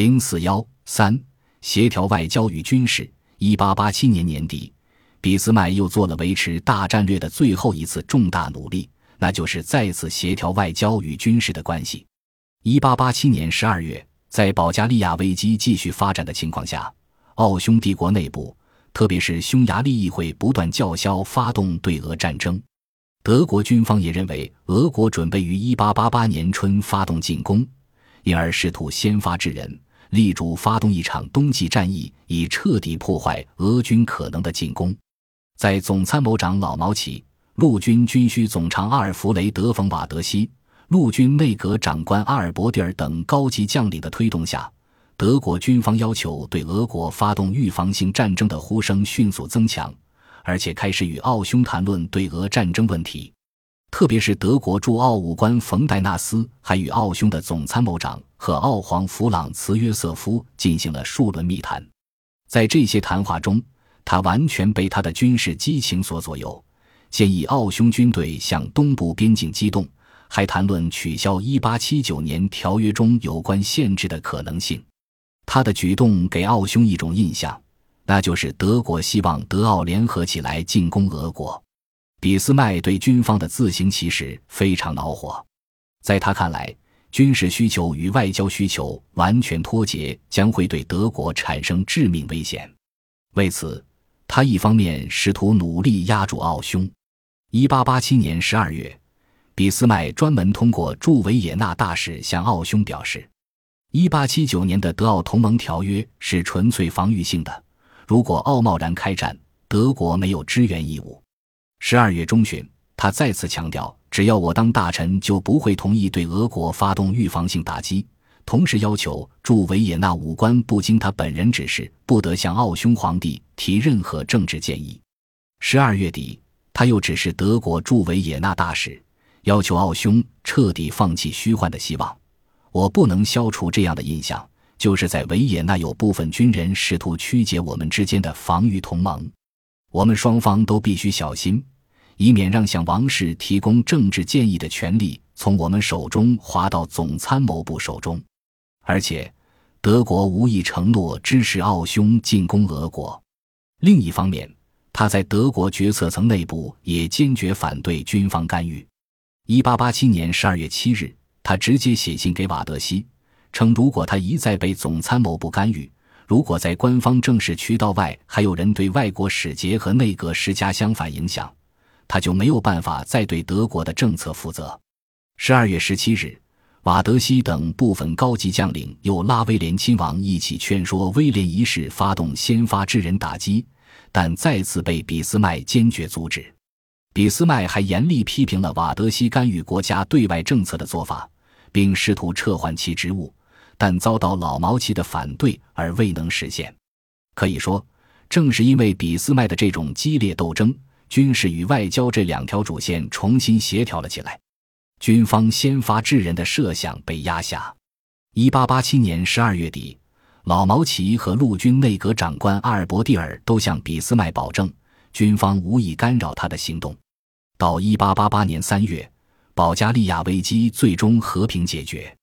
零四幺三协调外交与军事。一八八七年年底，俾斯麦又做了维持大战略的最后一次重大努力，那就是再次协调外交与军事的关系。一八八七年十二月，在保加利亚危机继续发展的情况下，奥匈帝国内部，特别是匈牙利议会不断叫嚣发动对俄战争。德国军方也认为俄国准备于一八八八年春发动进攻，因而试图先发制人，力主发动一场冬季战役，以彻底破坏俄军可能的进攻。在总参谋长老毛奇、陆军军需总长阿尔弗雷德·冯·瓦德西、陆军内阁长官阿尔伯蒂尔等高级将领的推动下，德国军方要求对俄国发动预防性战争的呼声迅速增强。而且开始与奥匈谈论对俄战争问题，特别是德国驻奥武官冯戴纳斯还与奥匈的总参谋长和奥皇弗朗茨约瑟夫进行了数轮密谈。在这些谈话中，他完全被他的军事激情所左右，建议奥匈军队向东部边境机动，还谈论取消1879年条约中有关限制的可能性。他的举动给奥匈一种印象。那就是德国希望德奥联合起来进攻俄国，俾斯麦对军方的自行其实非常恼火，在他看来，军事需求与外交需求完全脱节，将会对德国产生致命危险。为此，他一方面试图努力压住奥匈。一八八七年十二月，俾斯麦专门通过驻维也纳大使向奥匈表示，一八七九年的德奥同盟条约是纯粹防御性的。如果奥贸然开战，德国没有支援义务。十二月中旬，他再次强调，只要我当大臣，就不会同意对俄国发动预防性打击。同时要求驻维也纳武官不经他本人指示，不得向奥匈皇帝提任何政治建议。十二月底，他又指示德国驻维也纳大使，要求奥匈彻底放弃虚幻的希望。我不能消除这样的印象。就是在维也纳有部分军人试图曲解我们之间的防御同盟，我们双方都必须小心，以免让向王室提供政治建议的权利从我们手中滑到总参谋部手中。而且，德国无意承诺支持奥匈进攻俄国。另一方面，他在德国决策层内部也坚决反对军方干预。一八八七年十二月七日，他直接写信给瓦德西。称，如果他一再被总参谋部干预，如果在官方正式渠道外还有人对外国使节和内阁施加相反影响，他就没有办法再对德国的政策负责。十二月十七日，瓦德西等部分高级将领又拉威廉亲王一起劝说威廉一世发动先发制人打击，但再次被俾斯麦坚决阻止。俾斯麦还严厉批评了瓦德西干预国家对外政策的做法，并试图撤换其职务。但遭到老毛奇的反对而未能实现。可以说，正是因为俾斯麦的这种激烈斗争，军事与外交这两条主线重新协调了起来，军方先发制人的设想被压下。一八八七年十二月底，老毛奇和陆军内阁长官阿尔伯蒂尔都向俾斯麦保证，军方无意干扰他的行动。到一八八八年三月，保加利亚危机最终和平解决。